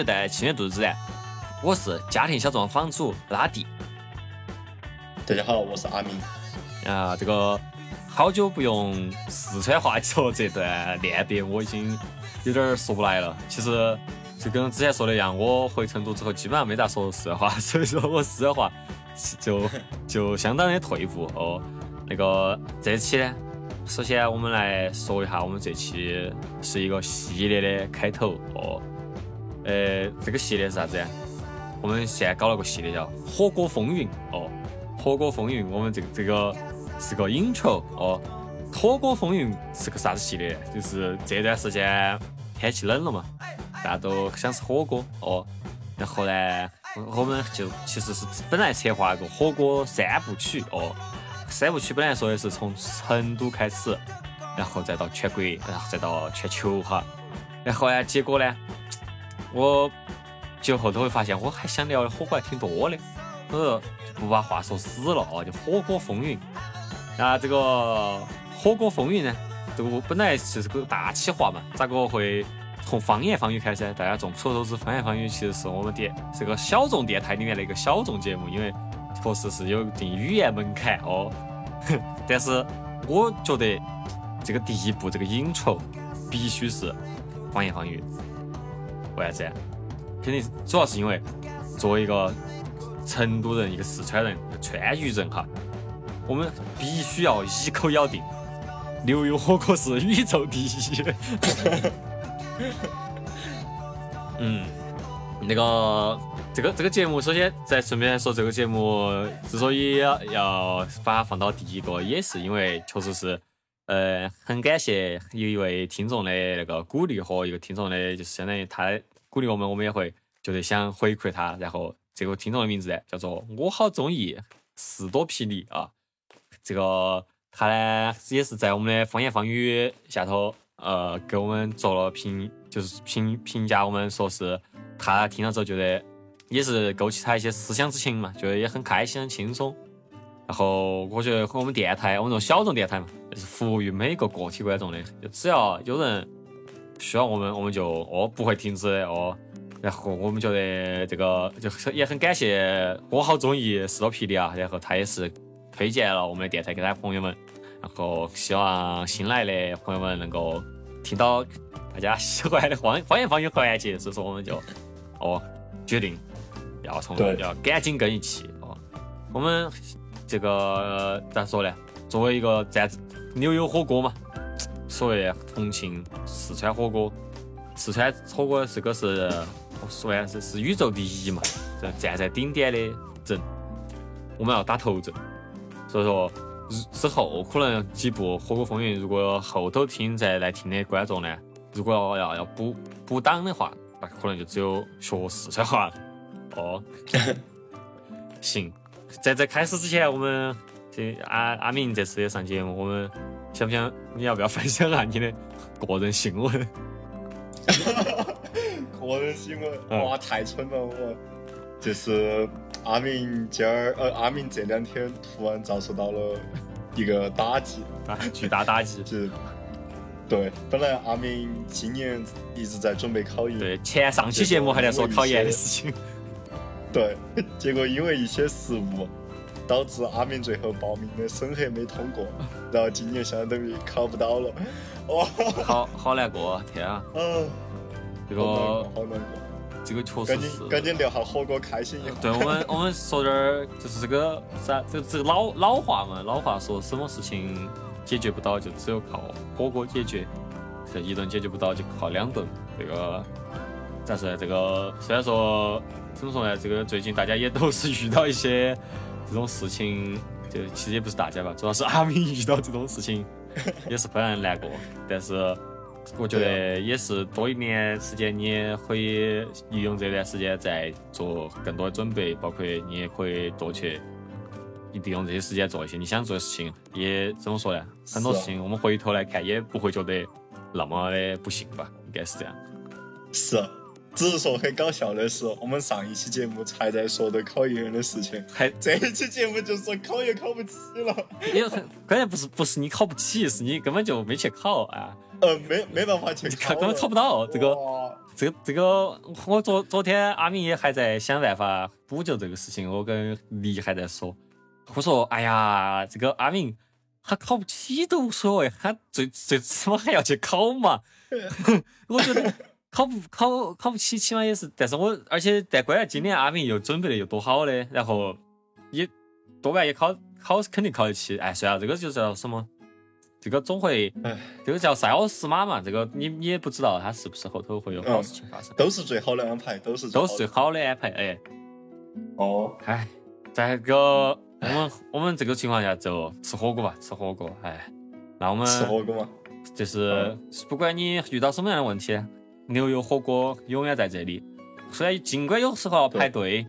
迎收看《青年度自然》，我是家庭小作坊坊主拉蒂。大家好，我是阿明。啊，这个好久不用四川话说这段练别，我已经有点说不来了。其实就跟之前说的一样，我回成都之后基本上没咋说四川话，所以说我四川话就 就相当的退步哦。那个这期呢？首先，我们来说一下，我们这期是一个系列的开头哦。呃，这个系列是啥子呀？我们现在搞了个系列叫《火锅风云》哦，《火锅风云》。我们这个这个是个引球哦，《火锅风云》是个啥子系列？就是这段时间天气冷了嘛，大家都想吃火锅哦。然后呢，我们就其实是本来策划一个火锅三部曲哦。三部曲本来说的是从成都开始，然后再到全国，然后再到全球哈。然后呢，结果呢，我就后头会发现我还想聊的火锅还挺多的，我说不把话说死了哦，就火锅风云。那这个火锅风云呢，这个本来就是个大企划嘛，咋个会从方言方语开始？大家众所周知，方言方语其实是我们电是个小众电台里面的一个小众节目，因为。确实是有一定语言门槛哦，但是我觉得这个第一步这个引出必须是方言方语，为啥子？肯定主要是因为作为一个成都人，一个四川人，川渝人哈，我们必须要一口咬定牛油火锅是宇宙第一。嗯，那个。这个这个节目，首先再顺便说，这个节目之所以要要把它放到第一个，也是因为确实是，呃，很感谢有一位听众的那个鼓励和一个听众的，就是相当于他鼓励我们，我们也会觉得想回馈他。然后这个听众的名字呢，叫做我好中意士多啤梨啊。这个他呢也是在我们的方言方语下头，呃，给我们做了评，就是评评价我们说是他听了之后觉得。也是勾起他一些思乡之情嘛，觉得也很开心、很轻松。然后我觉得和我们电台，我们这种小众电台嘛，就是服务于每个个体观众的，就只要有人需要我们，我们就哦不会停止的哦。然后我们觉得这个就也很感谢，我好中意士多啤梨啊。然后他也是推荐了我们的电台给他朋友们。然后希望新来的朋友们能够听到大家喜欢的方方言方言环节，所以说我们就哦决定。要从要赶紧跟一起哦。我们这个咋说呢？作为一个在牛油火锅嘛，所谓重庆四川火锅，四川火锅这个是我说呀是是宇宙第一嘛，站在顶点的人，我们要打头阵。所以说之后可能几部《火锅风云》，如果后头听再来听的观众呢，如果要要要补补档的话，那可能就只有学四川话了。哦，行，在这开始之前，我们这阿阿明这次也上节目，我们想不想？你要不要分享下你的个人新闻？个人新闻，哇，太蠢了！我就是阿明今儿呃，阿明这两天突然遭受到了一个打击，啊巨大打击。是，对，本来阿明今年一直在准备考研，对，前上期节目还在说考研的事情。对，结果因为一些失误，导致阿明最后报名的审核没通过，然后今年相当于考不到了，哇，好好难过，天啊！嗯，这个好难过，这个确实是。赶紧聊下火锅，开心一下。对我们，我们说点儿，就是这个啥，这这个老老话嘛，老话说，什么事情解决不到，就只有靠火锅解决，这一顿解决不到，就靠两顿。这个但是这个虽然说。怎么说呢？这个最近大家也都是遇到一些这种事情，就其实也不是大家吧，主要是阿明遇到这种事情 也是非常难过。但是我觉得也是多一年时间，你也可以利用这段时间再做更多的准备，包括你也可以多去利用这些时间做一些你想做的事情。也怎么说呢？很多事情我们回头来看也不会觉得那么的不幸吧？应该是这样。是。只是说很搞笑的是，我们上一期节目才在说的考研的事情，还这一期节目就说考研考不起了。因为关键不是不是你考不起，是你根本就没去考啊。呃，没没办法去考，根本考不到这个。这个这个，我昨昨天阿明也还在想办法补救这个事情，我跟黎还在说，我说哎呀，这个阿明他考不起都无所谓，他最最起码还要去考嘛。我觉得考不考考不起，起码也是，但是我而且但关键今年阿明又准备的又多好的，然后也多半也考考肯定考得起。哎，算了，这个就叫什么？这个总会哎，这个叫塞翁失马嘛，这个你你也不知道他是不是后头会有好事情发生，都是最好的安排，都是都是最好好的安排。哎，哦。哎，在这个我们 我们这个情况下就吃火锅吧，吃火锅。哎，那我们吃火锅嘛，就是不管你遇到什么样的问题，牛油火锅永远在这里。虽然尽管有时候要排队，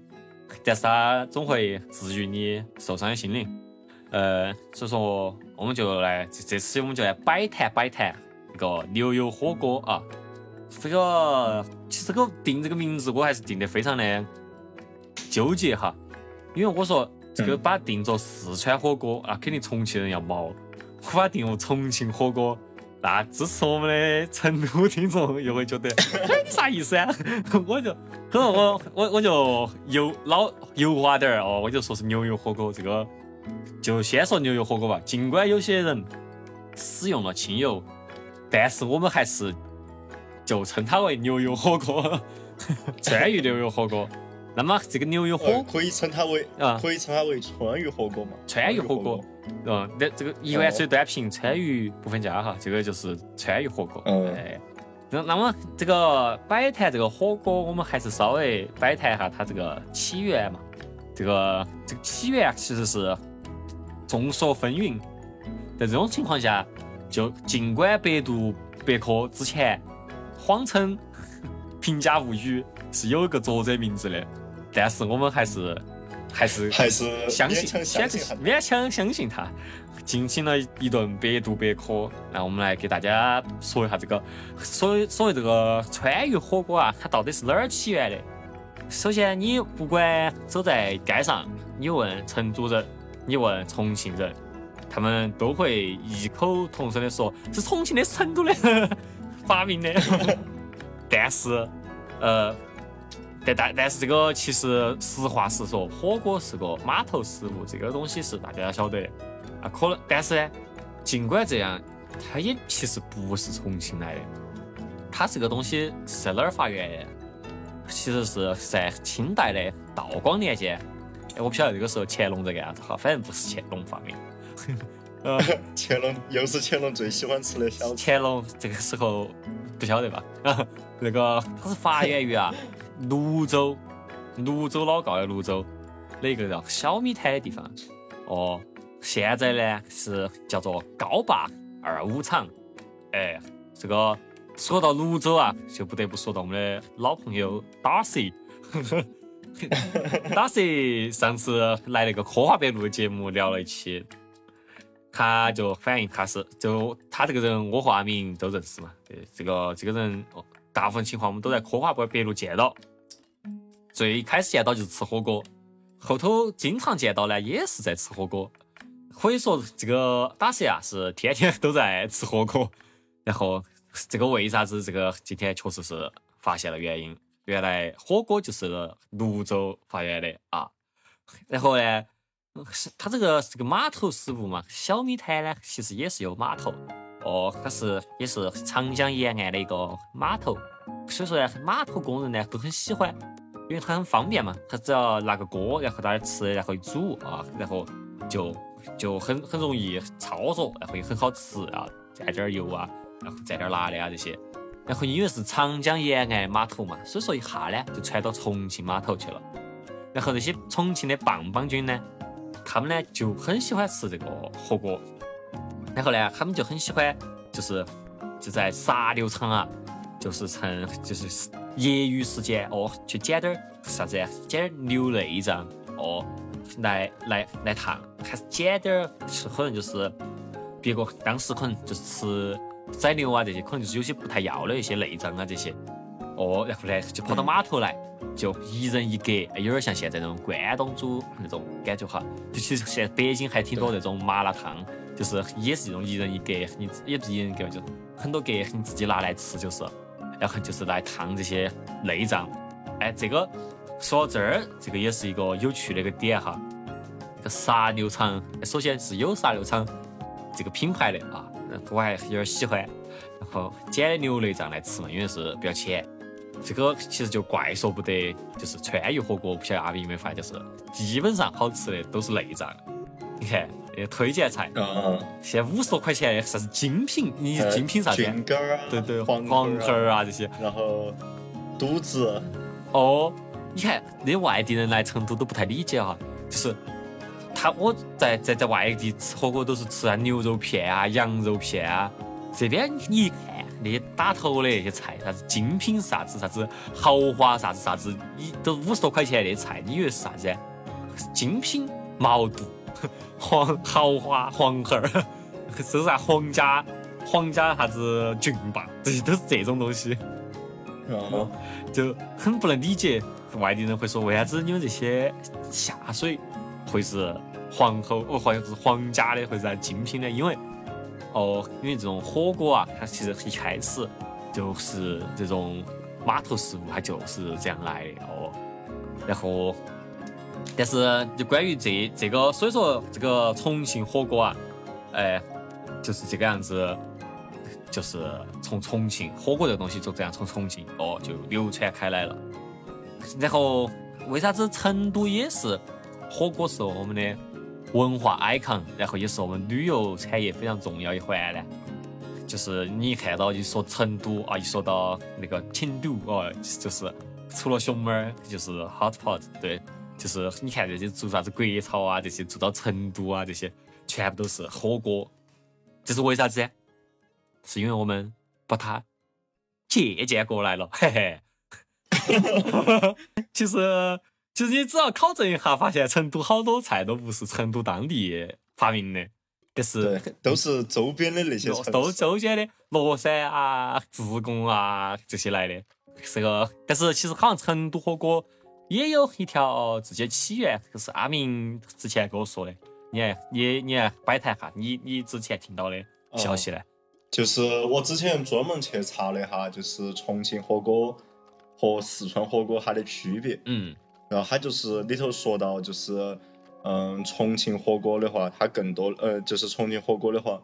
但是它总会治愈你受伤的心灵。呃，所以说我们就来这这次我们就来摆谈摆谈这个牛油火锅啊。这个其实这个定这个名字我还是定得非常的纠结哈，因为我说这个嗯把它定做四川火锅啊，肯定重庆人要毛；我把它定为重庆火锅，那支持我们的成都听众又会觉得，哎，你啥意思啊？我就，可能我我我就油老油滑点儿哦，我就说是牛油火锅这个，就先说牛油火锅吧。尽管有些人使用了清油，但是我们还是就称它为牛油火锅，川渝牛油火锅。那么这个牛油火呃可以称它为啊可以称它为川渝火锅嘛？川渝火锅，嗯，那这个一碗水端平，川渝不分家哈，这个就是川渝火锅。嗯哎，那那么这个摆谈这个火锅，我们还是稍微摆谈一下它这个起源嘛。这个这个起源其实是众说纷纭，在这种情况下，就尽管百度百科之前谎称 平价物语是有一个作者名字的，但是我们还是还是还是相信相信。勉强相信他，进行了一顿百度百科。那我们来给大家说一下这个所所谓这个川渝火锅啊，它到底是哪儿起源的？首先，你不管走在街上，你问成都人，你问重庆人，他们都会异口同声的说是重庆的，是成都的发明的。但是，呃，但但但是这个其实实话实说，火锅是个码头食物，这个东西是大家要晓得的啊。可能，但是呢，尽管这样，它也其实不是重庆来的，它这个东西是在哪儿发源的？其实是在清代的道光年间。哎，我不晓得这个时候乾隆在干啥子哈，反正不是乾隆发明。呃，乾隆又是乾隆最喜欢吃的小吃。乾隆这个时候不晓得吧？那个它是发源于啊泸州，泸州老窖的泸州那个叫小米摊的地方。哦，现在呢是叫做高坝二五厂。哎，这个说到泸州啊，就不得不说到我们的老朋友打蛇。打蛇上次来那个科华北路的节目聊了一期，他就反映他是就他这个人，我和阿明都认识嘛。对，这个这个人，哦大部分情况我们都在科华北路见到。最开始见到就是吃火锅，后头经常见到呢，也是在吃火锅。可以说这个打蛇啊是天天都在吃火锅。然后这个为啥子这个今天确实是发现了原因，原来火锅就是泸州发源的啊。然后呢，是它这个是个码头食物嘛，小米摊呢其实也是有码头哦，它是也是长江沿岸的一个码头，所以说呢，码头工人呢都很喜欢，因为它很方便嘛，它只要拿个锅，然后在那儿吃，然后一煮啊，然后就就很很容易操作，然后也很好吃啊，蘸点油啊，然后蘸点辣的啊这些。然后因为是长江沿岸码头嘛，所以说一下呢就传到重庆码头去了。然后那些重庆的棒棒军呢，他们呢就很喜欢吃这个火锅，然后呢，他们就很喜欢，就是就在杀牛场啊，就是趁就是业余时间哦，去捡点儿啥子，捡点儿牛内脏哦，来来来烫，还是捡点儿，是可能就是别个当时可能就是吃宰牛啊这些，可能就是有些不太要的一些内脏啊这些，哦，然后呢就跑到码头来。就一人一格，有点像现在那种关东煮那种感觉哈。就其实现在北京还挺多那种麻辣烫，就是也是这种一人一格，你也不是一人一格，就很多格你自己拿来吃就是。然后就是来烫这些内脏。哎，这个说到这儿，这个也是一个有趣的一个点哈。这个杀牛场，首先是有杀牛场这个品牌的啊，我还有点喜欢。然后捡牛内脏来吃嘛，因为是不要钱。这个其实就怪说不得，就是川渝火锅，不晓得阿斌有没有发现，就是基本上好吃的都是内脏。你看，那推荐菜，嗯，现在五十多块钱啥子精品？你精品啥子？菌根儿啊，对对，黄黄喉儿啊这些。然后肚子，哦，你看那外地人来成都都不太理解哈，就是他我在在在外地吃火锅都是吃啊牛肉片啊、羊肉片啊，这边你一看那些打头的那些菜，啥子精品啥子啥子豪华啥子啥子，你都五十多块钱的菜，你以为是啥子啊？精品毛肚、黄豪华黄喉儿，是啥皇家皇家啥子郡霸，这些都是这种东西。哦，就很不能理解外地人会说为啥子你们这些下水会是皇后哦，或者是皇家的，或者是精品的？因为哦，因为这种火锅啊，它其实一开始就是这种码头食物，它就是这样来的哦。然后，但是就关于这这个，所以说这个重庆火锅啊，哎，就是这个样子。就是从重庆火锅这个东西就这样从重庆哦就流传开来了。然后为啥子成都也是火锅是我们的文化 icon，然后也是我们旅游产业非常重要一环呢？就是你一看到一说成都啊，一说到那个成都哦，就是除了熊猫就是 hot pot，对，就是你看这些做啥子国潮啊，这些做到成都啊，这些全部都是火锅，这是为啥子？是因为我们把它借鉴过来了，嘿嘿。其实，其实你只要考证一下，发现成都好多菜都不是成都当地发明的，但是，都是周边的那些都周边的乐山啊、自贡啊这些来的。这个，但是其实好像成都火锅也有一条自己的起源，就是阿明之前跟我说的。你来，你你来摆谈哈你你之前听到的消息呢？就是我之前专门去查了一下，就是重庆火锅和四川火锅它的区别。嗯，然后它就是里头说到，就是嗯，重庆火锅的话，它更多呃，就是重庆火锅的话，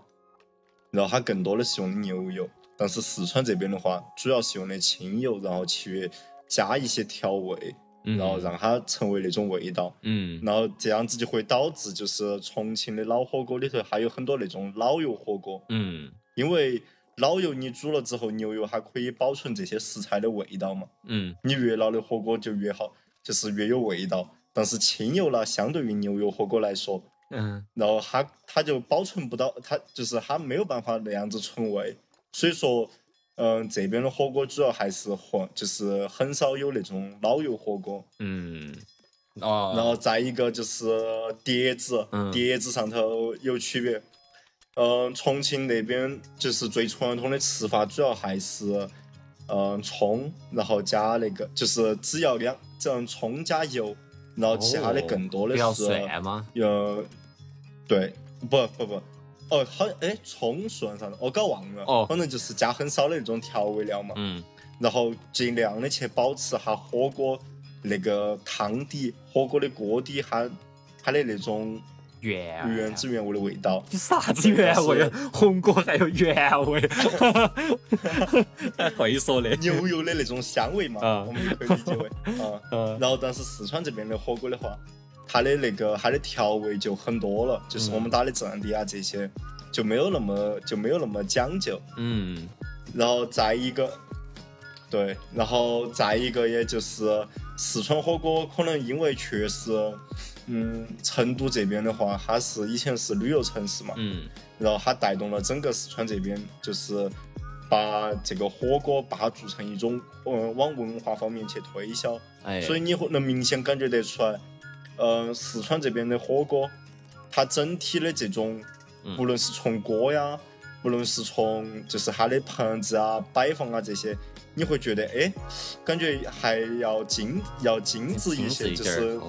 然后它更多的是用牛油，但是四川这边的话，主要是用的清油，然后去加一些调味，嗯然后让它成为那种味道。嗯然后这样子就会导致，就是重庆的老火锅里头还有很多那种老油火锅，嗯因为老油你煮了之后，牛油它可以保存这些食材的味道嘛。嗯你越老的火锅就越好，就是越有味道。但是清油呢，相对于牛油火锅来说，嗯然后它它就保存不到，它就是它没有办法那样子存味。所以说，嗯、这边的火锅主要还是火，就是很少有那种老油火锅。嗯，哦，然后再一个就是碟子，嗯碟子上头有区别。嗯、重庆那边就是最传统的吃法，主要还是嗯、葱，然后加那个就是只要两只要葱加油，然后其他的更多的不要是蒜吗？呃，对，不不不，哦，好，哎，葱算啥子？我搞忘了。哦反正就是加很少的那种调味料嘛。嗯然后尽量的去保持哈火锅那个汤底、火锅的锅底它它的那种原原汁原味的味道。你啥子原味啊？红锅还有原味，会说的。牛油的那种香味嘛，啊我们也可以理解为 啊。嗯然后，但是四川这边的火锅的话，它的那个它的调味就很多了，就是我们打的阵地啊这些就没有那么就没有那么讲究。嗯然后再一个，对，然后再一个也就是四川火锅，可能因为确实，嗯，成都这边的话，它是以前是旅游城市嘛，嗯。然后它带动了整个四川这边，就是把这个火锅把它做成一种，嗯，往文化方面去推销，哎，所以你会能明显感觉得出来，呃，四川这边的火锅，它整体的这种，嗯。无论是从锅呀，无论是从就是它的盘子啊、摆放啊这些，你会觉得哎，感觉还要精要精致一些，一就是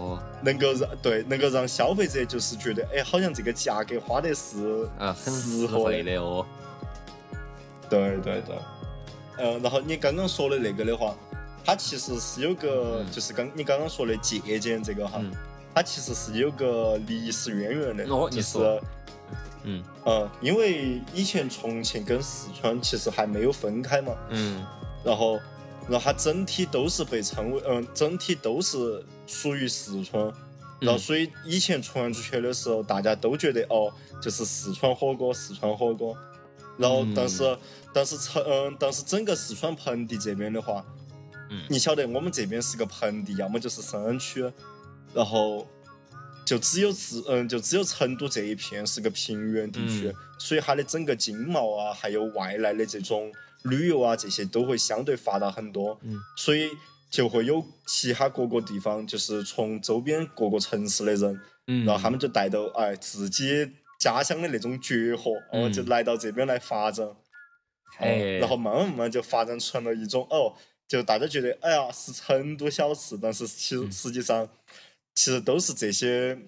能够让对能够让消费者就是觉得哎，好像这个价格花的是啊，很实实惠惠的哦。对对对，嗯，然后你刚刚说的那个的话，它其实是有个，嗯。就是刚你刚刚说的借鉴这个哈，嗯它其实是有个历史渊源的，哦就是嗯。嗯，因为以前重庆跟四川其实还没有分开嘛，嗯。然后，然后它整体都是被称为，嗯，整体都是属于四川。然后，嗯所以以前传出去的时候，大家都觉得哦，就是四川火锅，四川火锅。然后，但是，但是成，嗯，但是整个四川盆地这边的话，嗯。你晓得我们这边是个盆地，要么就是山区，然后就只有自，嗯，就只有成都这一片是个平原地区，嗯。所以它的整个经贸啊，还有外来的这种旅游啊，这些都会相对发达很多。嗯。所以就会有其他各个地方，就是从周边各个城市的人，嗯，然后他们就带着哎自己家乡的那种绝活，哦，嗯就来到这边来发展，哦哎，然后慢慢慢慢就发展成了一种哦，就大家觉得哎呀是成都小吃，但是其实嗯。实际上其实都是这些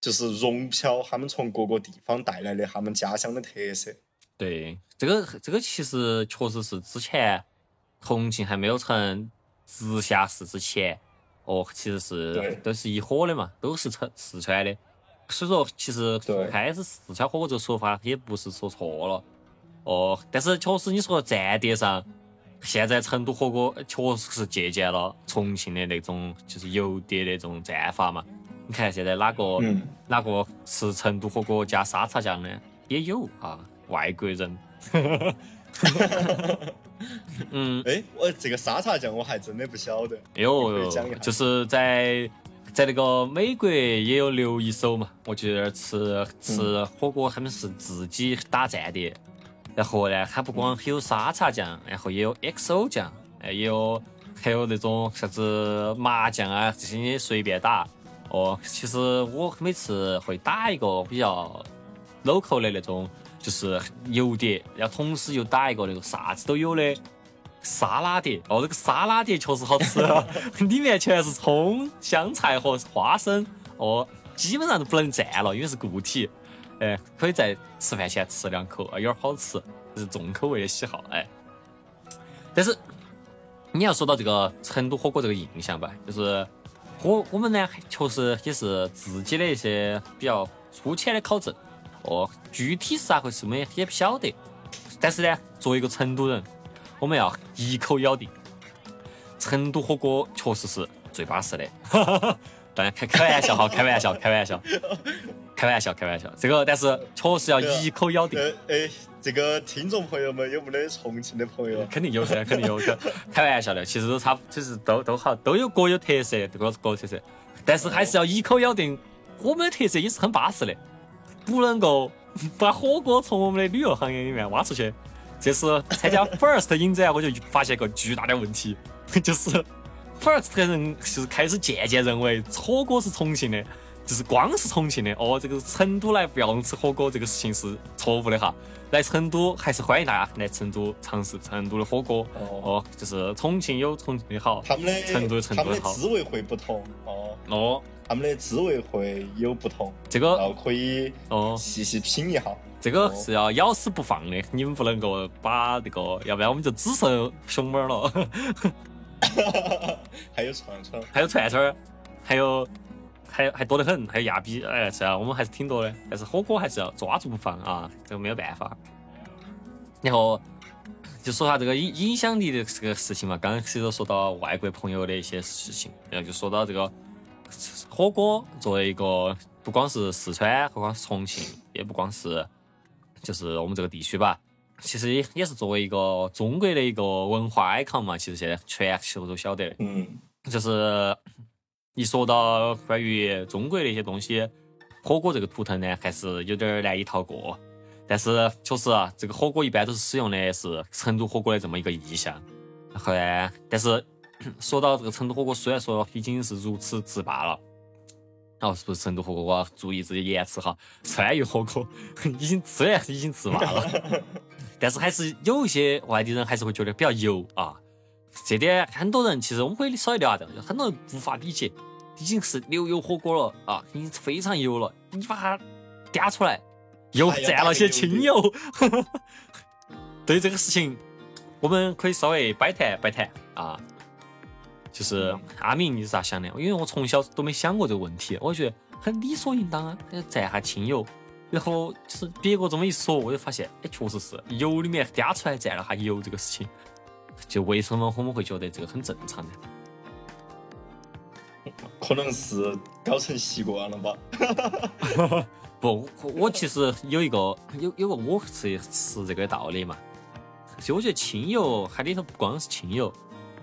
就是融漂他们从各个地方带来的他们家乡的特色。对，这个这个其实确实是之前重庆还没有成直辖市之前，哦，其实是都是一伙的嘛，都是成四川的。所以说，其实开始四川火锅这个说法也不是说错了，哦，但是确实你说站点上，现在成都火锅确实是借鉴了重庆的那种就是油碟那种战法嘛。你看现在哪个、嗯，哪个吃成都火锅加沙茶酱的？也有啊，外国人。嗯，哎，我这个沙茶酱我还真的不晓得。有你可以讲一下就是在在那个美国也有留一手嘛，我记得吃吃火锅他们是自己打站点，然后呢，它不光有沙茶酱，然后也有 XO 酱，哎，也有还有那种啥子麻酱啊这些你随便打。哦，其实我每次会打一个比较 local 的那种，就是油碟，然后同时又打一个那个啥子都有的沙拉碟。哦，那个沙拉碟确实好吃，里面全是葱、香菜和花生。哦，基本上都不能蘸了，因为是固体。哎，可以在吃饭前吃两口，啊，有点好吃，这是重口味的喜好。哎，但是你要说到这个成都火锅这个印象吧，就是我我们呢确实也是自己的一些比较粗浅的考证，哦，具体是咋回事我们也也不晓得。但是呢，作为一个成都人，我们要一口咬定，成都火锅确实是最巴适的。当然开开玩笑哈，开玩笑，开玩笑，开玩笑，开玩笑。这个但是确实要一口咬定。呃，哎，这个听众朋友们有没得重庆的朋友？肯定有噻，肯定有。开 开玩笑的，其实都差，其实都都好，都有各有特色，各各有特色。但是还是要一口咬定，我们的特色也是很巴适的，不能够把火锅从我们的旅游行业里面挖出去。这次参加 First 影展，我就发现一个巨大的问题，就是 First 的人就是开始渐渐认为火锅是重庆的，就是光是重庆的哦，这个成都来不要吃火锅这个事情是错误的哈。来成都还是欢迎大家来成都尝试成都的火锅哦，哦，就是重庆有重庆的好，他们的成都有成他都的好。们的滋味会不同哦，哦，他们的滋味会有不同，这个可以哦，细细品一下。这个是要咬死不放的，你们不能够把那个，要不然我们就只剩熊猫了。还有串串，还有串串儿，还有还还多得很，还有亚比，哎，是啊，我们还是挺多的。但是火锅还是要抓住不放啊，这个没有办法。然后就说下这个影影响力的这个事情嘛，刚刚其实说到外国朋友的一些事情，然后就说到这个火锅作为一个不光是四川，不光是重庆，也不光是就是我们这个地区吧，其实也也是作为一个中国的一个文化 icon 嘛，其实现在全球都晓得的。嗯，就是一说到关于中国的一些东西，火锅这个图腾呢，还是有点儿难以逃过。但是确实啊，这个火锅一般都是使用的是成都火锅的这么一个意象。然后呢，但是说到这个成都火锅，虽然说已经是如此制霸了。哦，是不是成都火锅？我要注意自己言辞哈。川渝火锅已经虽然已经制霸了，但是还是有一些外地人还是会觉得比较油啊。这点很多人其实我们可以稍微聊下这个，很多人无法理解，已经是牛油火锅了啊，已经非常油了，你把它嗲出来，又蘸了些清油。对这个事情，我们可以稍微摆谈摆谈啊。就是阿明，你是咋想的？因为我从小都没想过这个问题，我觉得很理所应当啊，蘸下清油。然后就是别个这么一说，我就发现，哎，确实是油里面嗲出来蘸了下油这个事情，就为什么我们会觉得这个很正常呢？可能是搞成习惯了吧。不，我其实有一个有有个我是吃这个道理嘛。其实我觉得清油它里头不光是清油，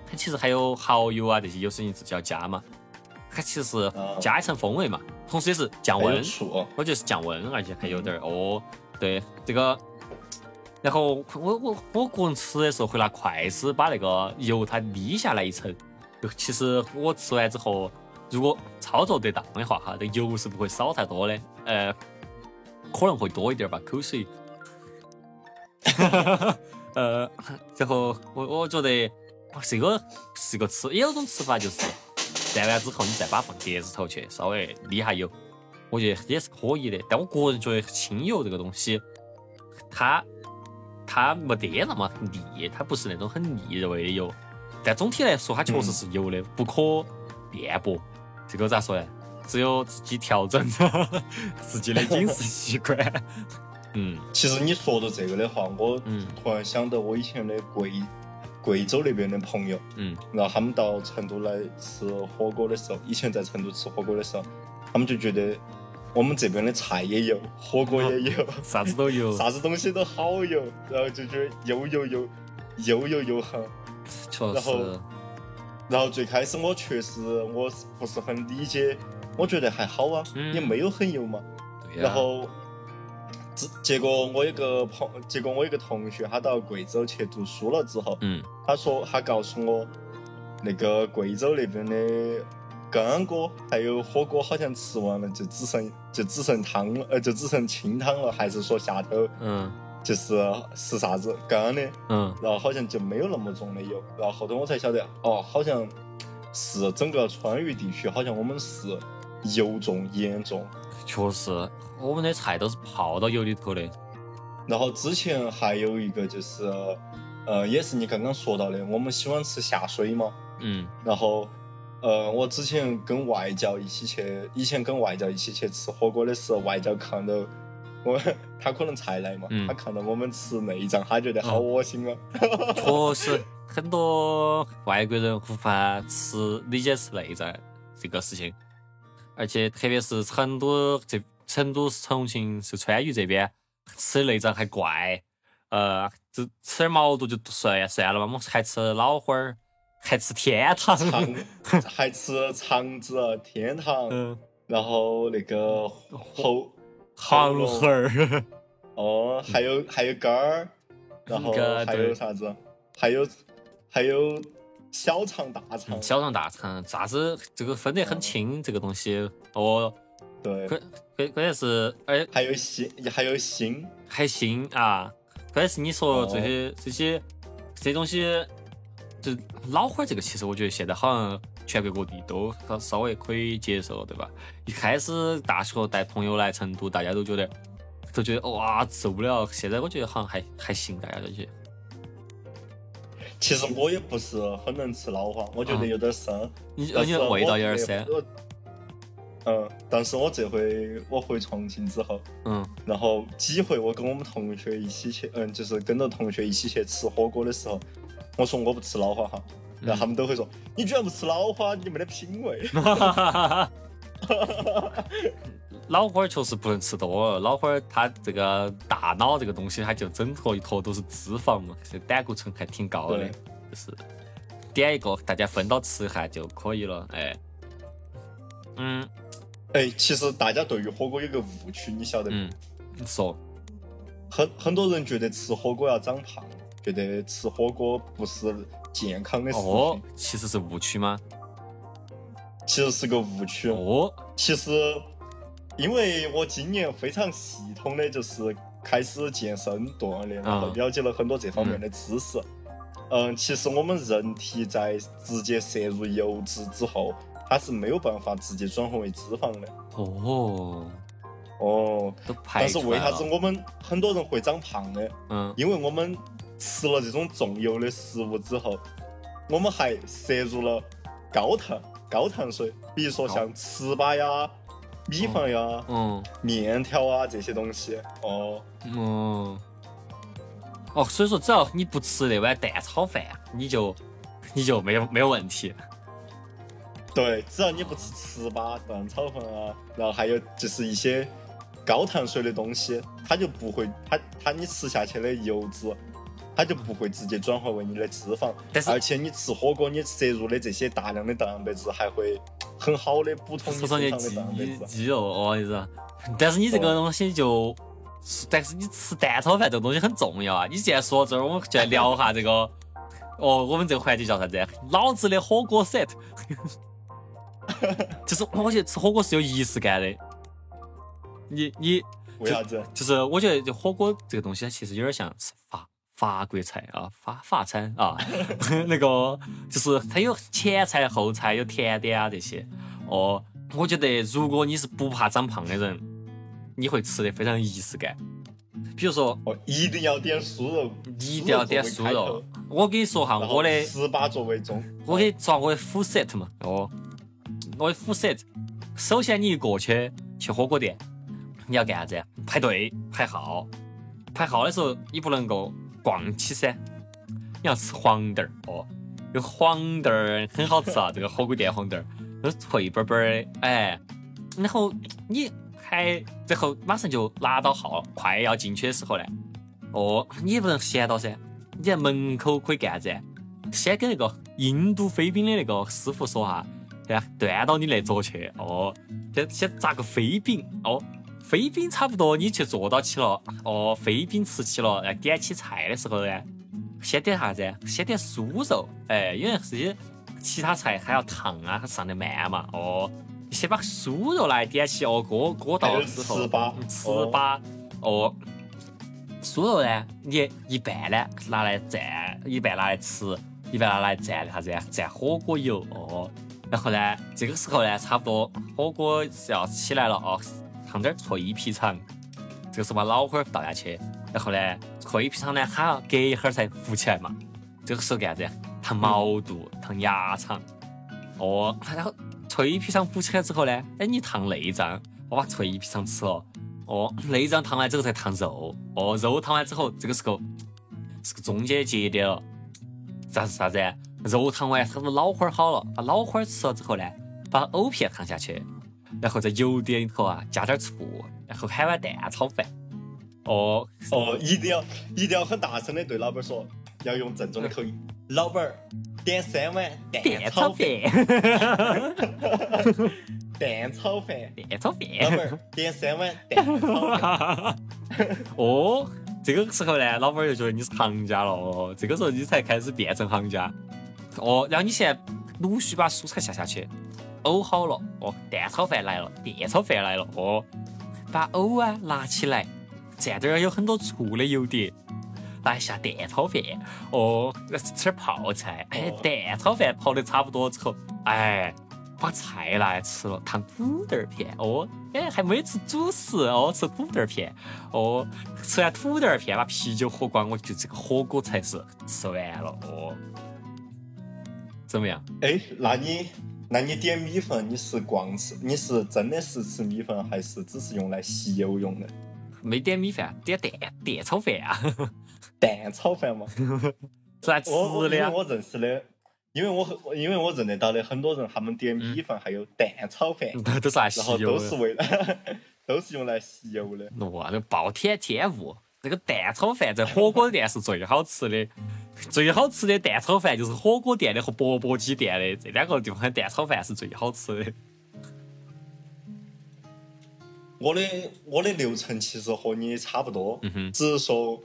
它其实还有蚝油啊这些，有时候你自己要加嘛。它其实加一层风味嘛，同时也是降温。我觉得是降温，而且还有点哦，对这个。然后我我我个人吃的时候会拿筷子把那个油它沥下来一层。就其实我吃完之后。如果操作得当的话，哈，这油是不会少太多的，呃，可能会多一点吧，口水。呃，然后我我觉得这个是个吃，也有种吃法就是蘸完之后你再把它放碟子头去稍微沥下油，我觉得也是可以的。但我个人觉得清油这个东西，它它没得那么腻，它不是那种很腻味的油，但总体来说它确实是油的，不可辩驳。这个咋说呢？只有自己调整 自己的饮食习惯。嗯，其实你说到这个的话，我突然想到我以前的贵贵州那边的朋友，嗯，然后他们到成都来吃火锅的时候，以前在成都吃火锅的时候，他们就觉得我们这边的菜也有，火锅也有，啥子都有，啥子东西都好有，然后就觉得又油又又油油哈。确实。然后最开始我确实我不是很理解，我觉得还好啊，也没有很油嘛。然后，结结果我有个朋，结果我有个同学，他到贵州去读书了之后，嗯，他说他告诉我，那个贵州那边的干锅还有火锅好像吃完了就只剩就只剩汤了，呃，就只剩清汤了，还是说下头，嗯。就是是啥子干的，嗯，然后好像就没有那么重的油，然后后头我才晓得，哦，好像是整个川渝地区，好像我们是油重盐重。确实，我们的菜都是泡到油里头的。然后之前还有一个就是，呃，也是你刚刚说到的，我们喜欢吃下水嘛，嗯，然后，呃，我之前跟外教一起去，以前跟外教一起去吃火锅的时候，外教看到。我 他可能才来嘛，他看到我们吃内脏，他觉得好恶心啊。确实，很多外国人无法吃理解吃内脏这个事情，而且特别是成都这成都、重庆是川渝这边吃内脏还怪，呃，这吃点毛肚就算算了嘛，我们还吃脑花儿，还吃天堂，还 吃肠子、天堂，然后那个喉。航河儿，哦，还有还有肝儿，然后还有啥子？还有还有小肠大肠。小肠大肠，啥子这个分得很清，这个东西哦。对。关关关键是，哎，还有心，还有心，还心啊！关键是你说这些这些这东西，就脑花这个，其实我觉得现在好像。全国各地都稍稍微可以接受，对吧？一开始大学带朋友来成都，大家都觉得都觉得哇受不了。现在我觉得好像还还行，大家都觉得。其实我也不是很能吃脑花，我觉得有点生。你你味道有点生。嗯，但是我这回我回重庆之后，嗯，然后几回我跟我们同学一起去，嗯，就是跟着同学一起去吃火锅的时候，我说我不吃脑花哈。然后他们都会说：“你居然不吃脑花，你没得品味。”脑花确实不能吃多，脑花它这个大脑这个东西，它就整坨一坨都是脂肪嘛，胆固醇还挺高的，就是点一个大家分到吃一下就可以了。哎，嗯，哎，其实大家对于火锅有个误区，你晓得嗯，说，很很多人觉得吃火锅要长胖，觉得吃火锅不是。健康的食哦，其实是误区吗？其实是个误区哦。其实，因为我今年非常系统的就是开始健身锻炼，然后了解了很多这方面的知识。嗯，其实我们人体在直接摄入油脂之后，它是没有办法直接转化为脂肪的。哦哦，但是为啥子我们很多人会长胖呢？嗯，因为我们。吃了这种重油的食物之后，我们还摄入了高糖高糖水，比如说像糍粑呀、米饭呀、嗯面条啊这些东西。哦，嗯，哦，所以说只要你不吃那碗蛋炒饭，你就你就没有没有问题。对，只要你不吃糍粑、蛋炒饭啊，然后还有就是一些高糖水的东西，它就不会，它它你吃下去的油脂，它就不会直接转化为你的脂肪。但是而且你吃火锅，你摄入的这些大量的蛋白质，还会很好的补充你身上的蛋白质。肌肌肉哦，意思？但是你这个东西就，但是你吃蛋炒饭这个东西很重要啊！你既然说到这儿，我们就来聊下这个。哦，我们这个环节叫啥子？老子的火锅 set，就是我觉得吃火锅是有仪式感的。你你为啥子？就是我觉得就火锅这个东西，它其实有点像吃法法国菜啊，法法餐啊，那个就是它有前菜后菜，有甜点啊这些。哦，我觉得如果你是不怕长胖的人，你会吃的非常有仪式感。比如说，哦，一定要点酥肉，你一定要点酥肉。我跟你说哈，我的十八作为中。我给你抓我的副 set 嘛，哦，我的副 set。首先你一过去去火锅店，你要干啥子？排队排号。排号的时候你不能够逛起噻，你要吃黄豆儿哦，这个黄豆儿很好吃啊，这个火锅店黄豆儿，都是脆巴巴的，哎，然后你还最后马上就拿到号，快要进去的时候呢，哦，你也不能闲到噻，你在门口可以干啥子？先跟那个印度飞饼的那个师傅说哈，对啊？端到你那桌去哦，先先炸个飞饼哦，飞饼差不多你去坐到起了哦，飞饼吃起了，来点起菜的时候呢，先点啥子？先点酥肉，哎，因为这些其他菜还要烫啊，它上的慢嘛，哦，先把酥肉来点起哦，锅锅到之后，糍粑嗯糍粑哦。酥肉呢，你一半呢拿来蘸，一半拿来吃，一半拿来蘸啥子？蘸火锅油哦。然后呢，这个时候呢，差不多火锅是要起来了哦，烫点儿脆皮肠，这个时候把脑花儿倒下去，然后呢，脆皮肠呢还要隔一会儿才浮起来嘛。这个时候干啥子？烫毛肚，烫鸭肠。哦，然后脆皮肠浮起来之后呢，哎，你烫内脏，我把脆皮肠吃了。哦，内脏烫完之后才烫肉，哦，肉烫完之后，这个时候是个中间节点了。啥子啥子？肉烫完，差不多老花儿好了，把脑花儿吃了之后呢，把藕片烫下去，然后在油碟里头啊加点醋，然后喊碗蛋炒饭。哦，哦，一定要一定要很大声的对老板说，要用正宗的口音。老板儿，点三碗蛋蛋炒炒饭，饭，蛋炒饭。蛋炒饭。老板儿，点三碗蛋炒饭。哦，这个时候呢，老板儿就觉得你是行家了哦，这个时候你才开始变成行家。哦，然后你现在陆续把蔬菜下下去，藕好了，哦，蛋炒饭来了，蛋炒饭来了，哦，把藕啊拿起来，蘸点儿有很多醋的油碟，来下蛋炒饭，哦，吃点泡菜，哎，哦蛋炒饭泡的差不多之后，哎。把菜拿来吃了，烫土豆儿片哦，哎，还没吃主食哦，吃土豆儿片哦，吃完土豆儿片把啤酒喝光，我就这个火锅才是吃完了哦。怎么样？哎，那你那你点米粉，你是光吃，你是真的是吃米粉，还是只是用来吸油用的？没点米饭，点蛋蛋炒饭啊，蛋炒饭吗？是来吃的。我认识的，因为我很因为我认得到的很多人，他们点米饭还有蛋炒饭，都是来吸然后油的。都是为了 都是用来吸油的。哇，这暴殄天物！这个蛋炒饭在火锅店是最好吃的，最好吃的蛋炒饭就是火锅店的和钵钵鸡店的这两个地方的蛋炒饭是最好吃的。我的我的流程其实和你差不多，嗯，只是说，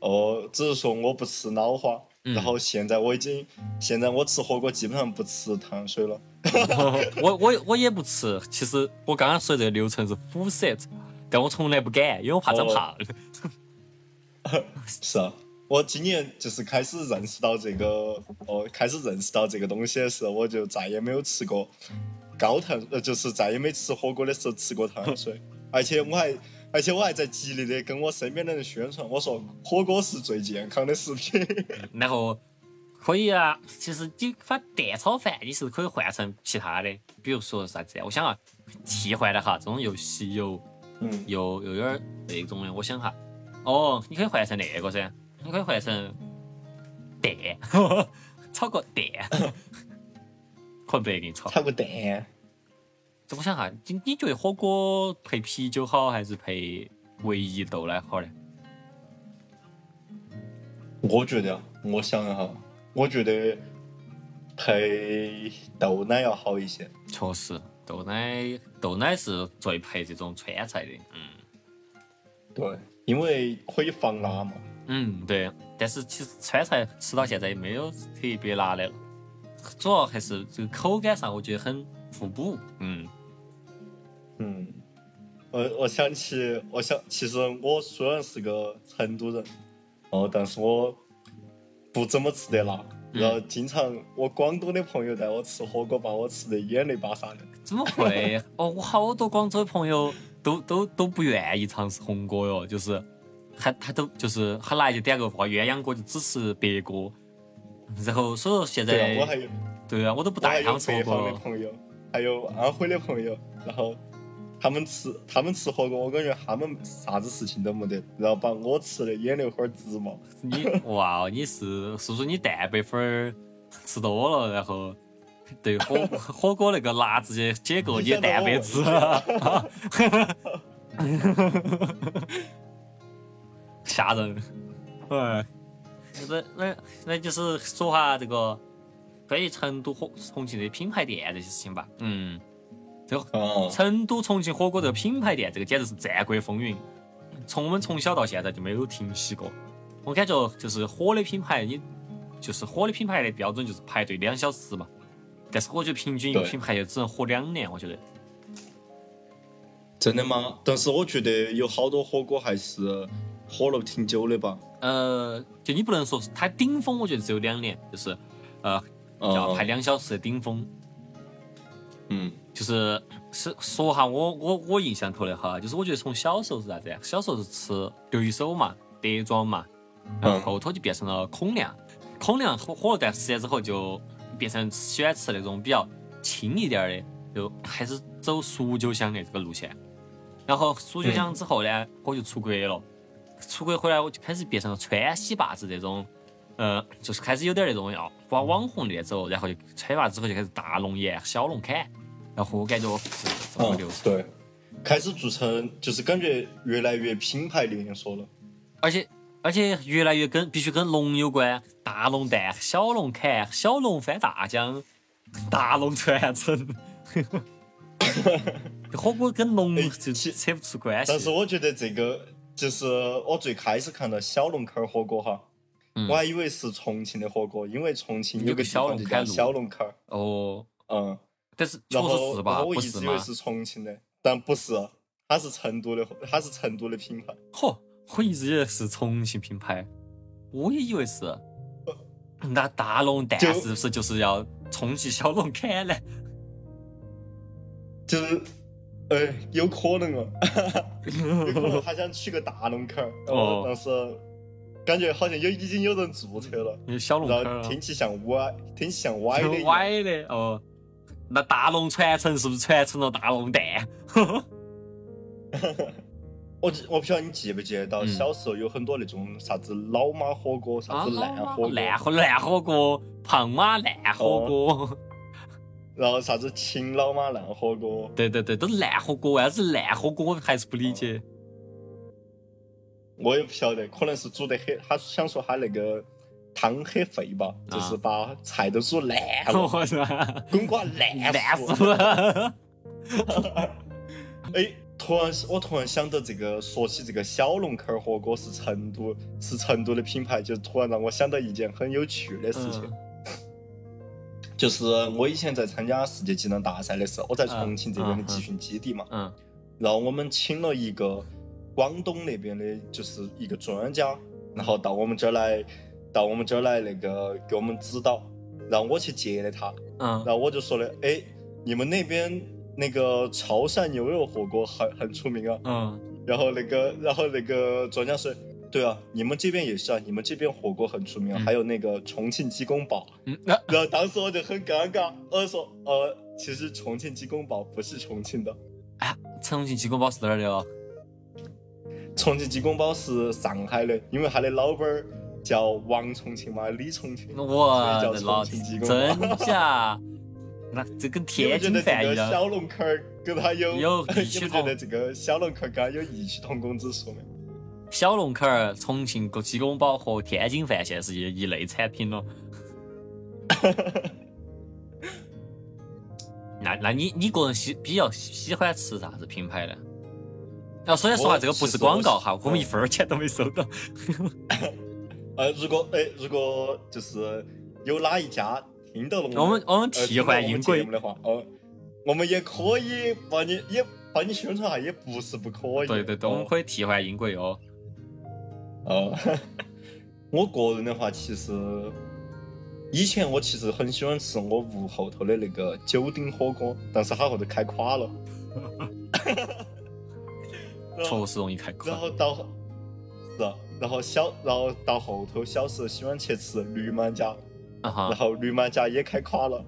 哦，只是说我不吃脑花。嗯然后现在我已经，现在我吃火锅基本上不吃糖水了。我我我也不吃。其实我刚刚说的这个流程是辅 set，但我从来不敢，因为我怕长胖。是啊，我今年就是开始认识到这个，哦，开始认识到这个东西的时候，我就再也没有吃过高碳，呃，就是再也没吃火锅的时候吃过碳水，而且我还而且我还在极力的跟我身边的人宣传，我说火锅是最健康的食品。然后可以啊，其实你把蛋炒饭你是可以换成其他的，比如说啥子？我想啊，替换的哈，这种又稀有嗯，又又有点儿那种的，我想哈，哦，你可以换成那个噻，你可以换成蛋，炒个蛋，可能不得给你炒。炒个蛋，这我想哈，你你觉得火锅配啤酒好，还是配唯一豆奶好呢？我觉得啊，我想一下，我觉得配豆奶要好一些。确实，豆奶豆奶是最配这种川菜的。嗯对，因为可以防辣嘛。嗯，对。但是其实川菜吃到现在也没有特别辣的了，主要还是这个口感上，我觉得很互补。嗯嗯，我我想起，我想，其实我虽然是个成都人，哦，但是我不怎么吃得辣。嗯然后经常我广东的朋友带我吃火锅，把我吃得眼泪巴沙的。怎么会？哦，我好多广州的朋友都都都不愿意尝试红锅哟，就是他他都就是他来就点个话鸳鸯锅，就只吃白锅。然后所以说现对啊，我在还有对啊，我都不带他们吃火。的朋友，还有安徽的朋友，然后他们吃他们吃火锅，我感觉他们啥子事情都没得，然后把我吃的眼泪花儿直冒。你哇哦，你是是不是你蛋白粉儿吃多了，然后对火 火锅那个辣直接解构你蛋白质了，吓人。哎，那那那就是说下这个关于成都火重庆的品牌店这些事情吧。嗯，这个哦，成都、重庆火锅这个品牌店，这个简直是战国风云，从我们从小到现在就没有停息过。我感觉就是火的品牌，你就是火的品牌的标准就是排队两小时嘛。但是我觉得平均一个品牌也只能火两年，我觉得。真的吗？但是我觉得有好多火锅还是火了挺久的吧。呃，就你不能说是它顶峰，我觉得只有两年，就是呃要啊排，两小时的顶峰。嗯就是是说哈，我我我印象头的哈，就是我觉得从小时候是啥子呀？小时候是吃对手嘛，德庄嘛，然后头就变成了孔亮，孔亮火火了段时间之后就变成喜欢吃那种比较轻一点儿的，就还是走蜀酒香的这个路线。然后蜀酒香之后呢，我就出国了，出国回来我就开始变成了川西坝子这种。呃，就是开始有点那种要往网红那走，然后就川坝之后就开始大龙眼、小龙坎，然后我感觉是这么嗯流，程。对，开始做成就是感觉越来越品牌连锁了。而且而且越来越跟必须跟龙有关，大龙蛋、小龙坎、小龙翻大江、大龙传承。火锅跟龙哎就其扯不出关系。但是我觉得这个就是我最开始看到小龙坎儿火锅哈，嗯我还以为是重庆的火锅，因为重庆有个小龙坎路小龙坎儿。哦，嗯，但是确然实是吧？我？一直以为是重庆的，但不是，它是成都的，它是成都的品牌。嚯，我一直以为是重庆品牌，我也以为是。那大龙蛋是不是就是要冲击小龙坎呢？就是，呃，有可能哦，有可能他想取个大龙坎儿，然哦后但是感觉好像有已经有人注册了，有小龙坎然儿听起像歪，听起像歪的。歪的哦。那大龙传承是不是传承了大龙蛋？我记我不晓得你记不记得到嗯。小时候有很多那种啥子老妈火锅，啥子烂火锅，烂火烂火锅，胖妈烂火锅，然后啥子秦老妈烂火锅，对对对，都是烂火锅。为啥子烂火锅？我还是不理解。我也不晓得，可能是煮得很，他想说他那个汤很肥吧，啊就是把菜都煮烂了，滚瓜烂烂熟。死！哎，突然我突然想到这个，说起这个小龙坎儿火锅是成都是成都的品牌，就突然让我想到一件很有趣的事情，就是我以前在参加世界技能大赛的时候，我在重庆这边的集训基地嘛，嗯然后我们请了一个广东那边的，就是一个专家，然后到我们这儿来，到我们这儿来那个给我们指导，然后我去接的他，嗯。然后我就说的，哎，你们那边那个潮汕牛肉火锅很很出名啊，嗯。然后那个，然后那个专家说，对啊，你们这边也是啊，你们这边火锅很出名还有那个重庆鸡公煲。嗯，那 然后当时我就很尴尬，我说，呃，其实重庆鸡公煲不是重庆的，啊重庆鸡公煲是哪儿的哦？重庆鸡公煲是上海的，因为他的老板儿叫王重庆嘛，李重庆，我所以叫的老重庆鸡公真煲。假？那这跟天津饭一样。个小龙坎儿跟他有有异你曲们觉得这个小龙坎儿跟他有异曲同工之处没？小龙坎儿、重庆鸡公煲和天津饭现在是一一类产品了。那那你你个人喜比较喜欢吃啥子品牌呢？要说来说话，这个不是广告哈，我们一分儿钱都没收到。呃，如果哎，如果就是有哪一家听到了我们我们呃替换音轨的话，哦，我们也可以帮你也帮你宣传下，也不是不可以。对对对，我们哦可以替换音轨哦。哦，我个人的话，其实以前我其实很喜欢吃我屋后头的那个九鼎火锅，但是它后头开垮了。确实容易开然。后到是啊，然后小，然后到后头小时候喜欢去吃驴满家，然后驴满家也开垮了。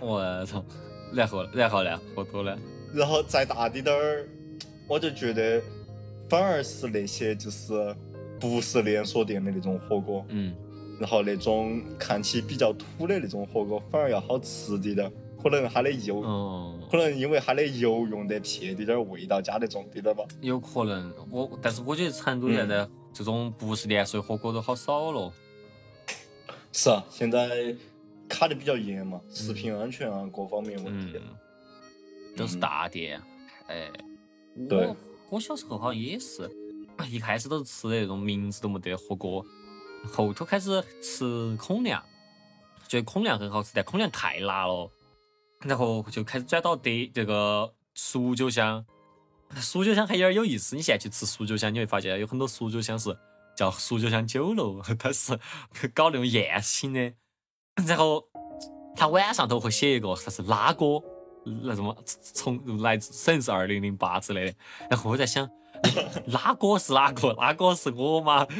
我操！然后然后呢？后头呢？然后再大滴点儿，我就觉得反而是那些就是不是连锁店的那种火锅，嗯，然后那种看起比较土的那种火锅，反而要好吃滴点儿。可能它的油，哦，可能因为它的油用得撇滴点儿，味道加得重滴点儿吧。有可能。我但是我觉得成都现在这种不是连锁火锅都好少了。是啊，现在卡得比较严嘛，食品安全啊各方面问题。嗯，都是大店。哎，对我我小时候好像也是，一开始都是吃的那种名字都没得火锅，后头开始吃孔亮，觉得孔亮很好吃，但孔亮太辣了，然后就开始转到得这个蜀九香。蜀九香还有点有意思，你现在去吃蜀九香，你会发现有很多蜀九香是叫蜀九香酒楼，它是搞那种宴请的，然后他晚上都会写一个他是拉锅，那什么从来自省是二零零八之类的。然后我在想，拉 锅是哪个？拉锅是我吗？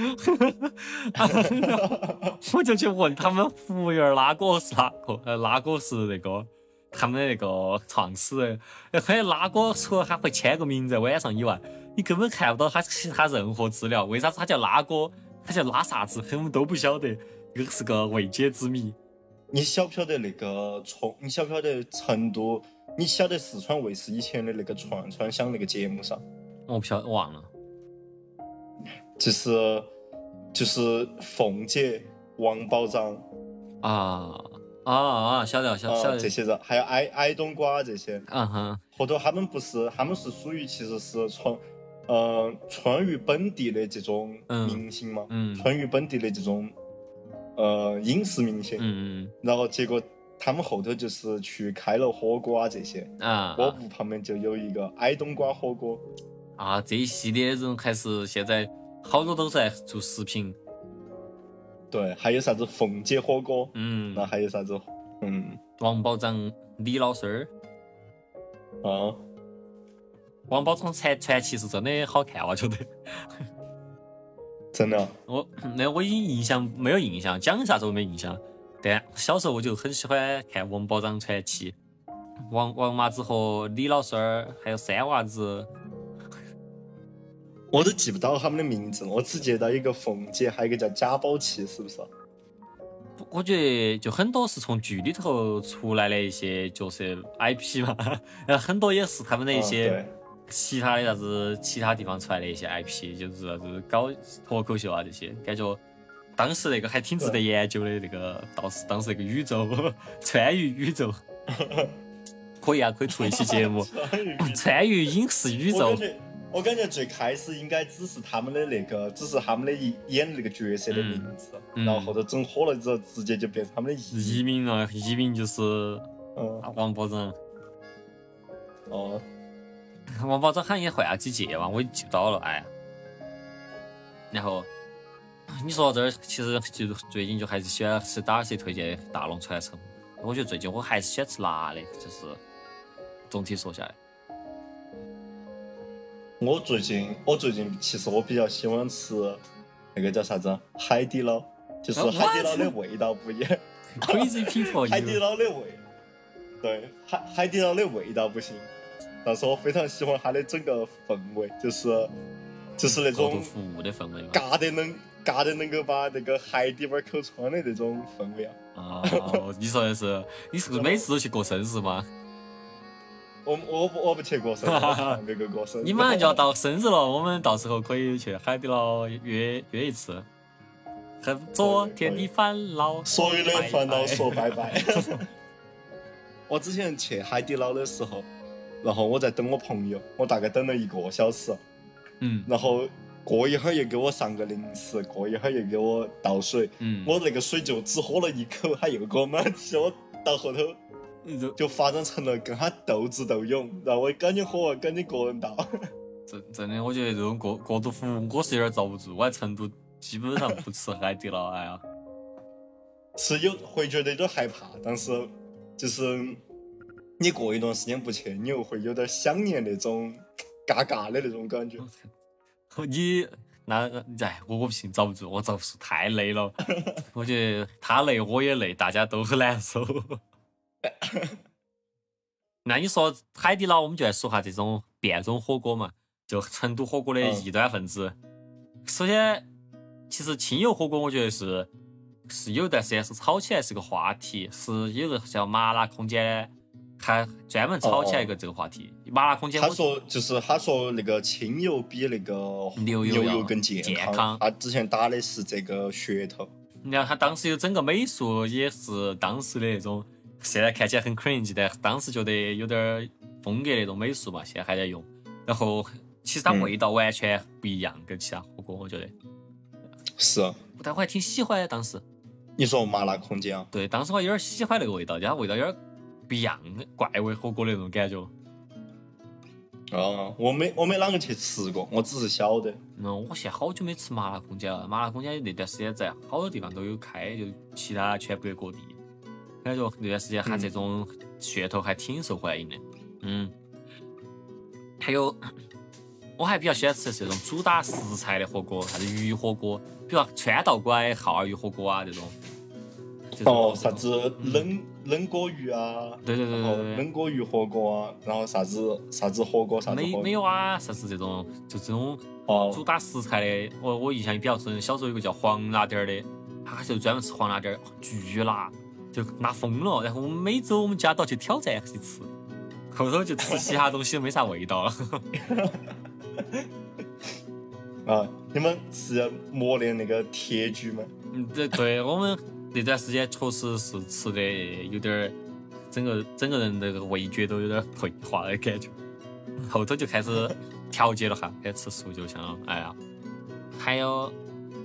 我就去问他们服务员，拉锅是哪个？呃，拉锅是那个他们的那个创始人。还有拉锅除了他会签个名在晚上以外，你根本看不到他其他任何资料。为啥子他叫拉锅？他叫拉啥子？我们都不晓得，这个是个未解之谜。你晓不晓得那个从？你晓不晓得成都？你晓得四川卫视以前的那个串串香那个节目上，我不晓得，忘了。就是就是凤姐、王宝藏啊啊啊！晓得晓得晓得。啊这些人，还有矮矮冬瓜这些，嗯哼，后头他们不是，他们是属于其实是川，呃，川渝本地的这种嗯。明星嘛，嗯。川渝本地的这种呃影视明星，嗯然后结果他们后头就是去开了火锅啊这些，嗯啊。我屋旁边就有一个矮冬瓜火锅，啊！这一系列人还是现在好多都在做视频。对，还有啥子凤姐火锅，嗯那，还有啥子，嗯王保长、李老师儿，啊，王宝强传传奇是真的好看，我觉得。真的啊，我那我已经印象没有印象，讲啥子我没印象。但小时候我就很喜欢看《王保长传奇》，王王麻子和李老师儿，还有三娃子。我都记不到他们的名字了，我只记得一个凤姐，还有一个叫贾宝器，是不是？我觉得就很多是从剧里头出来的一些角色 IP 嘛，然后很多也是他们的一嗯些其他的啥子其他地方出来的一些 IP，就是啥子搞脱口秀啊这些，感觉当时那个还挺值得研究的那个，倒是当时那个宇宙 穿越宇宙，可以啊，可以出一期节目。穿越影视宇宙我感，觉，最开始应该只是他们的那个，只是他们的一演的那个角色的名字，嗯然后后头整火了之后，直接就变成他们的艺移民啊，移民就是嗯王宝藏。哦，王宝藏好像也换了几届吧，我也记不到了，哎。然后你说到这儿，其实就最近就还是喜欢吃打谁推荐大龙传承。我觉得最近我还是喜欢吃辣的，就是总体说下来，我最近我最近其实我比较喜欢吃那个叫啥子海底捞，就是哦海底捞的味道不一样。Crazy people，海底捞的味，对海海底捞的味道不行，但是我非常喜欢它的整个氛围，就是就是那种服务的氛围嘛。嘎得能嘎得能够把那个海底碗口穿的那种氛围啊！哦，你说的是，你是不是每次都去过生日吗？我我不我不去过生日，我从来没过过生。你马上就要到生日了，我们到时候可以去海底捞约约一次，和昨天的烦恼所有的烦恼说拜拜。拜。我之前去海底捞的时候，然后我在等我朋友，我大概等了一个小时，嗯。然后过一会儿又给我上个零食，过一会儿又给我倒水，嗯，我那个水就只喝了一口，他又给我满起，我到后头就就发展成了跟他斗智斗勇，然后我赶紧喝完，赶紧个人倒。真真的，我觉得这种过过度服务，我是有点遭不住。我在成都基本上不吃海底捞，哎呀，是有会觉得有点害怕，但是就是你过一段时间不去，你又会有点想念那种尬尬的那种感觉。你那哎，我我不行，遭不住，我遭不住，太累了。我觉得他累，我也累，大家都很难受。那你说海底捞，我们就来说下这种变种火锅嘛，就成都火锅的嗯异端分子。首先，其实清油火锅，我觉得是是有一段时间是炒起来是个话题，是有个叫麻辣空间，还专门炒起来一个这个话题。麻辣空间，他说就是他说那个清油比那个牛油牛油更健健康，康他之前打的是这个噱头。你看他当时有整个美术也是当时的那种，现在看起来很 cringe，但当时觉得有点儿风格那种美术嘛，现在还在用。然后其实它嗯味道完全不一样，跟其他火锅我觉得，是，啊但我还挺喜欢的。当时你说麻辣空间啊？对，当时我有点喜欢那个味道，它味道有点不一样，怪味火锅的那种感觉。哦，我没我没啷个去吃过，我只是晓得。嗯，我现在好久没吃麻辣空间了。麻辣空间那段时间在好多地方都有开，就其他全国各地，感觉那段时间他这种噱头还挺受欢迎的。嗯，还有我还比较喜欢吃这种主打食材的火锅，啥子鱼火锅，比如川道馆耗儿鱼火锅啊这种。哦，啥子冷冷锅鱼啊？对对对对对冷锅鱼火锅啊，然后啥子啥子火锅啥子没没有啊啥子这种，就这种主哦，打食材的，我我印象也比较深。小时候有个叫黄辣丁儿的，他就专门吃黄辣丁儿，巨辣，就拉疯了。然后我们每周我们家都要去挑战一次，后头就吃其他东西都没啥味道了。啊，你们是要磨练那个铁举吗？嗯，对对，我们那段时间确实是吃的有点儿，整个整个人那个味觉都有点儿退化的感觉。后头就开始调节了哈，开始吃素就像哎呀，还有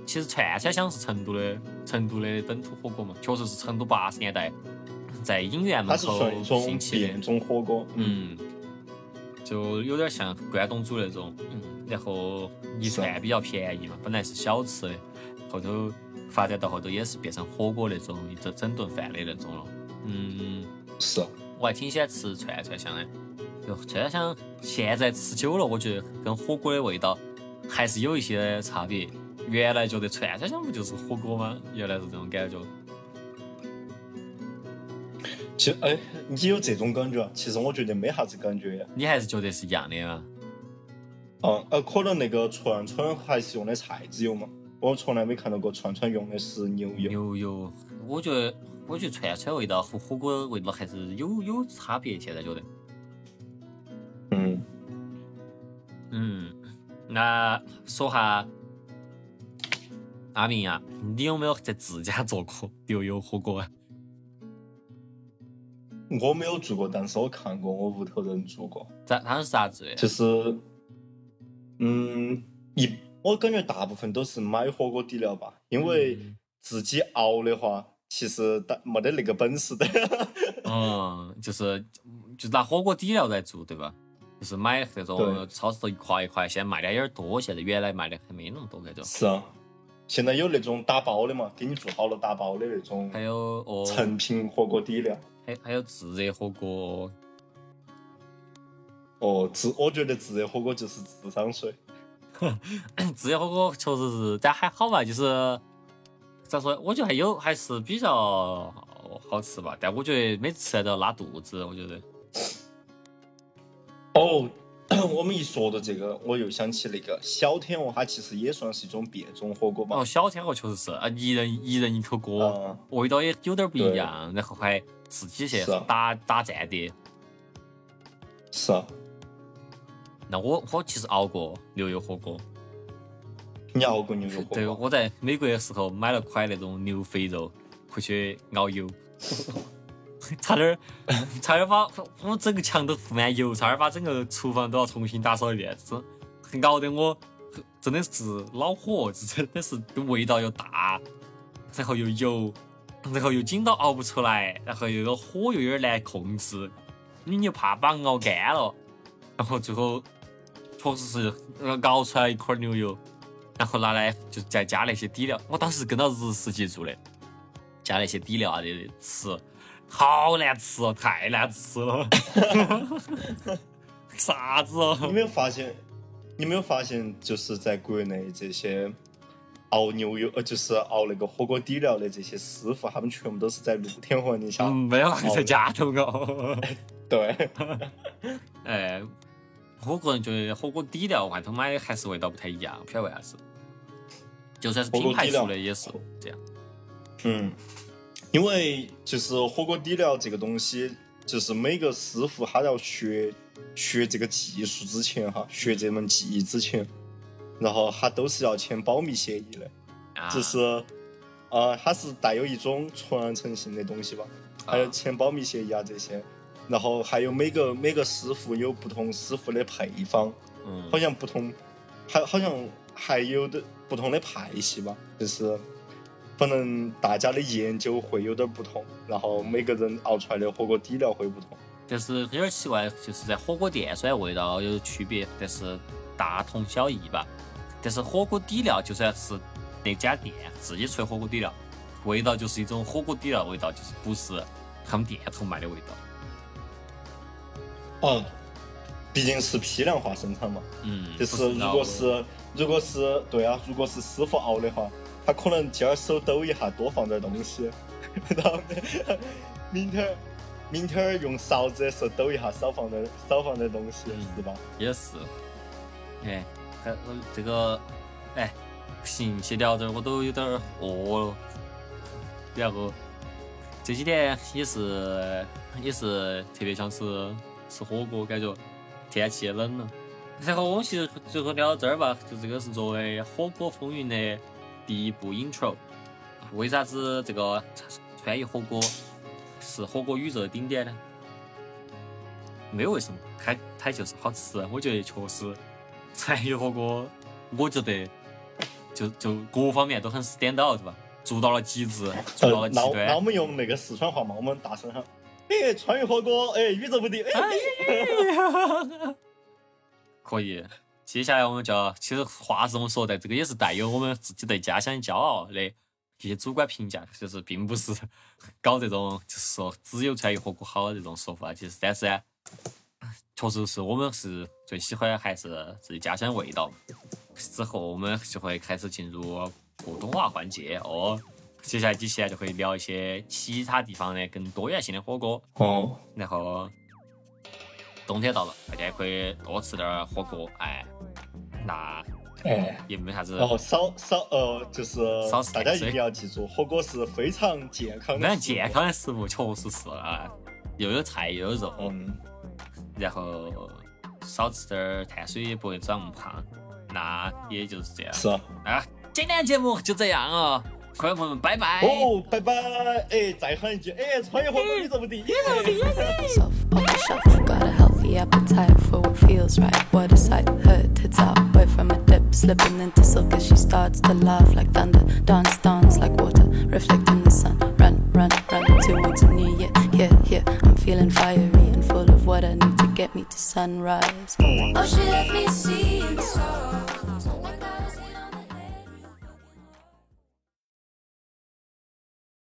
其实串串香是成都的成都的本土火锅嘛，确实是成都八十年代在影院门口兴起的变。种火锅。嗯，嗯，就有点像关东煮那种，嗯，然后一串比较便宜嘛，本来是小吃的，后头发展到后头也是变成火锅那种一整整顿饭的那种了。嗯，是。我还挺喜欢吃串串香的，就串串香现在吃久了，我觉得跟火锅的味道还是有一些差别。原来觉得串串香不就是火锅吗？原来是这种感觉。其实，哎，你有这种感觉啊？其实我觉得没啥子感觉呀。你还是觉得是一样的吗？嗯，呃，可能那个串串还是用的菜籽油嘛，我从来没看到过串串用的是牛油。牛油，我觉得，我觉得串串味道和火锅味道还是有有差别。现在觉得，嗯，嗯，那说下阿明呀、你有没有在自家做过牛油火锅啊？我没有做过，但是我看过我屋头人做过。咋，他是啥子的？就是，嗯，一我感觉大部分都是买火锅底料吧，因为嗯自己熬的话，其实但没得那个本事的。嗯，就是就拿火锅底料来做，对吧？就是买那种超市头一块一块，现在卖的有点多，现在原来卖的还没那么多感觉。是啊，现在有那种打包的嘛，给你做好了打包的那种还有哦，成品火锅底料。还还有自热火锅，哦，自我觉得自热火锅就是智商税。自热火锅确实是，但还好吧，就是咋说？我觉得还有还是比较好吃吧。但我觉得每次吃来都要拉肚子，我觉得。哦，我们一说到这个，我又想起那个小天鹅，它其实也算是一种变种火锅吧。哦，小天鹅确实是啊，一人一人一口锅，嗯，味道也有点不一样，然后还自己去打打战的。是啊，那我我其实熬过牛油火锅，你熬过牛油，火锅？对我在美国的时候买了块那种牛肥肉回去熬油，差点儿 差点把我们整个墙都糊满油，差点把整个厨房都要重新打扫一遍，真熬得我真的是恼火，这真的是味道又大，然后又油，然后又紧到熬不出来，然后又有火又有点难控制，你又怕把熬干了，然后最后确实是熬出来一块牛油。然后拿来就再加那些底料。我当时跟到日式去做的，加那些底料啊的吃，好难吃哦，太难吃了。啥子哦？你没有发现？你没有发现，就是在国内这些熬牛油，呃，就是熬那个火锅底料的这些师傅，他们全部都是在露天环境下。嗯，没有在家头熬。对，哎，我个人觉得火锅底料外头买的还是味道不太一样，不晓得为啥子。就算是品牌出的也是这样。嗯，因为就是火锅底料这个东西，就是每个师傅他要学学这个技术之前哈，学这门技艺之前，然后他都是要签保密协议的，啊，就是呃，它是带有一种传承性的东西吧，还有啊签保密协议啊这些，然后还有每个每个师傅有不同师傅的配方，嗯。好像不同，还好像还有的不同的派系吧，就是反正大家的研究会有点不同，然后每个人熬出来的火锅底料会不同。但是有点奇怪，就是在火锅店虽然味道有区别，但是大同小异吧。但是火锅底料就算是那家店自己出的火锅底料，味道就是一种火锅底料味道，就是不是他们店头卖的味道。哦，毕竟是批量化生产嘛，嗯，就是如果是如果是对啊，如果是师傅熬的话，他可能今儿手抖一下，多放点东西，然后明天儿明天儿用勺子的时候抖一下，少放点少放点东西，嗯是吧？也是，哎，还呃这个，哎，不行，先聊这儿我都有点儿饿了。然后这几天也是也是特别想吃吃火锅，感觉天气也冷了。然后我们其实最后聊到这儿吧，就这个是作为《火锅风云》的第一部 intro。为啥子这个川渝火锅是火锅宇宙的顶点呢？没有为什么，它它就是好吃。我觉得确实，川渝火锅，我觉得就就各方面都很 stand out 吧，做到了极致，做到了极那我那我。们用那个四川话嘛，我们大声喊：哎，川渝火锅，哎，宇宙无敌，哎，可以。接下来我们就要，其实话是这么说的，这个也是带有我们自己对家乡骄傲的一些主观评价，就是并不是搞这种就是说只有川渝火锅好这种说法，其实但是呢，确实是我们是最喜欢还是自己家乡味道。之后我们就会开始进入普通话环节哦，接下来几期呢就会聊一些其他地方的更多元性的火锅，哦，然后冬天到了，大家也可以多吃点儿火锅，哎，那哎。也没啥子，然后少少呃，就是少吃大家一定要记住，火锅是非常健康的，非常健。康的食物，确实是啊，又有菜又有肉，嗯，然后少吃点儿碳水也不会长那么胖，那也就是这样是啊。啊。今天节目就这样哦，观众朋友们，拜拜。哦，拜拜！哎，再喊一句，哎，穿越火锅宇宙无敌！yourself off the shelf. Appetite for what feels right. What a sight. Her tits out, away from a dip, slipping into silk as she starts to laugh like thunder. Dance, dance like water, reflecting the sun. Run, run, run towards a new year. Here, here, I'm feeling fiery and full of what I need to get me to sunrise. Oh, she let me seeing stars.